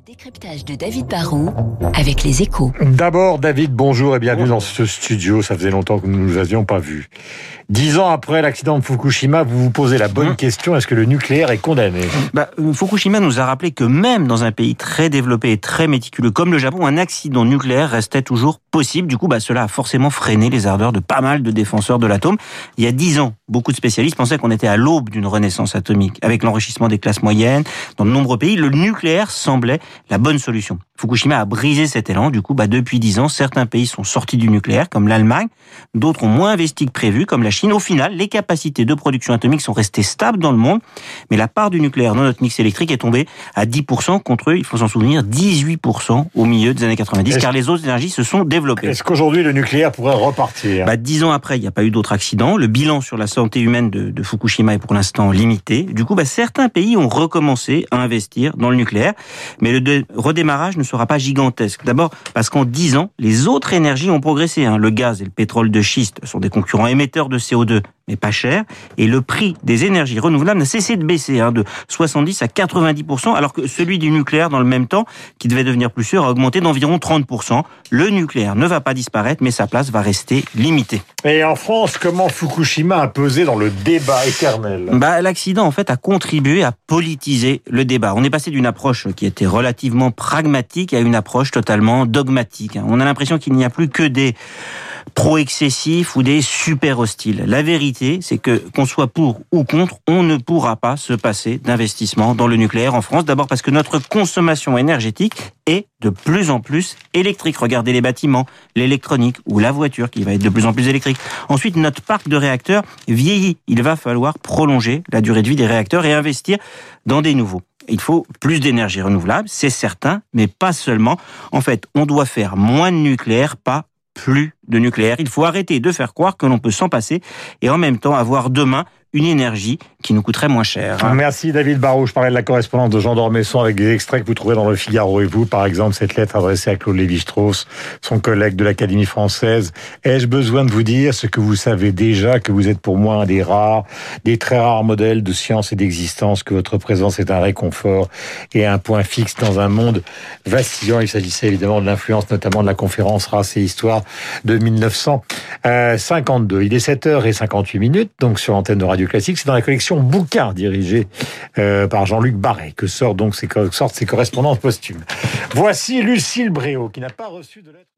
Le décryptage de David Barrault avec les échos. D'abord, David, bonjour et bienvenue dans ce studio. Ça faisait longtemps que nous ne nous avions pas vus. Dix ans après l'accident de Fukushima, vous vous posez la bonne Mmh. question est-ce que le nucléaire est condamné? Bah, euh, Fukushima nous a rappelé que même dans un pays très développé et très méticuleux comme le Japon, un accident nucléaire restait toujours possible. Du coup, bah, cela a forcément freiné les ardeurs de pas mal de défenseurs de l'atome. Il y a dix ans, beaucoup de spécialistes pensaient qu'on était à l'aube d'une renaissance atomique. Avec l'enrichissement des classes moyennes, dans de nombreux pays, le nucléaire semblait la bonne solution. Fukushima a brisé cet élan. Du coup, bah, depuis dix ans, certains pays sont sortis du nucléaire, comme l'Allemagne. D'autres ont moins investi que prévu, comme la Chine. Au final, les capacités de production atomique sont restées stables dans le monde, mais la part du nucléaire dans notre mix électrique est tombée à 10% contre, il faut s'en souvenir, 18% au milieu des années 90, Est-ce- car les autres énergies se sont développées. Est-ce qu'aujourd'hui le nucléaire pourrait repartir? Bah, dix ans après, il n'y a pas eu d'autres accidents. Le bilan sur la santé humaine de, de Fukushima est pour l'instant limité. Du coup, bah, certains pays ont recommencé à investir dans le nucléaire, mais le dé- redémarrage ne sera pas gigantesque. D'abord parce qu'en dix ans, les autres énergies ont progressé. hein. Le gaz et le pétrole de schiste sont des concurrents émetteurs de CO2, mais pas chers. Et le prix des énergies renouvelables n'a cessé de baisser, hein, de 70 à 90%, alors que celui du nucléaire, dans le même temps, qui devait devenir plus sûr, a augmenté d'environ 30%. Le nucléaire ne va pas disparaître, mais sa place va rester limitée. Et en France, comment Fukushima a pesé dans le débat éternel? Bah, l'accident, en fait, a contribué à politiser le débat. On est passé d'une approche qui était relativement pragmatique à une approche totalement dogmatique. hein. On a l'impression qu'il n'y a plus que des pro-excessifs ou des super hostiles. La vérité, c'est que qu'on soit pour ou contre, on ne pourra pas se passer d'investissement dans le nucléaire en France. D'abord parce que notre consommation énergétique est de plus en plus électrique. Regardez les bâtiments, l'électronique ou la voiture qui va être de plus en plus électrique. Ensuite, notre parc de réacteurs vieillit. Il va falloir prolonger la durée de vie des réacteurs et investir dans des nouveaux. Il faut plus d'énergie renouvelable, c'est certain, mais pas seulement. En fait, on doit faire moins de nucléaire, pas plus de nucléaire. Il faut arrêter de faire croire que l'on peut s'en passer et en même temps avoir demain une énergie qui nous coûterait moins cher. Merci David Barrault. Je parlais de la correspondance de Jean d'Ormesson avec des extraits que vous trouverez dans le Figaro et vous, par exemple, cette lettre adressée à Claude Lévi-Strauss, son collègue de l'Académie française. Ai-je besoin de vous dire ce que vous savez déjà, que vous êtes pour moi un des rares, des très rares modèles de science et d'existence, que votre présence est un réconfort et un point fixe dans un monde vacillant? Il s'agissait évidemment de l'influence, notamment de la conférence Race et Histoire de 1952. Il est 7h58 minutes, donc sur l'antenne de Radio Classique. C'est dans la collection Bouquin, dirigée euh, par Jean-Luc Barret, que sort donc ses, sortent ses correspondances posthumes. Voici Lucille Bréau, qui n'a pas reçu de lettre.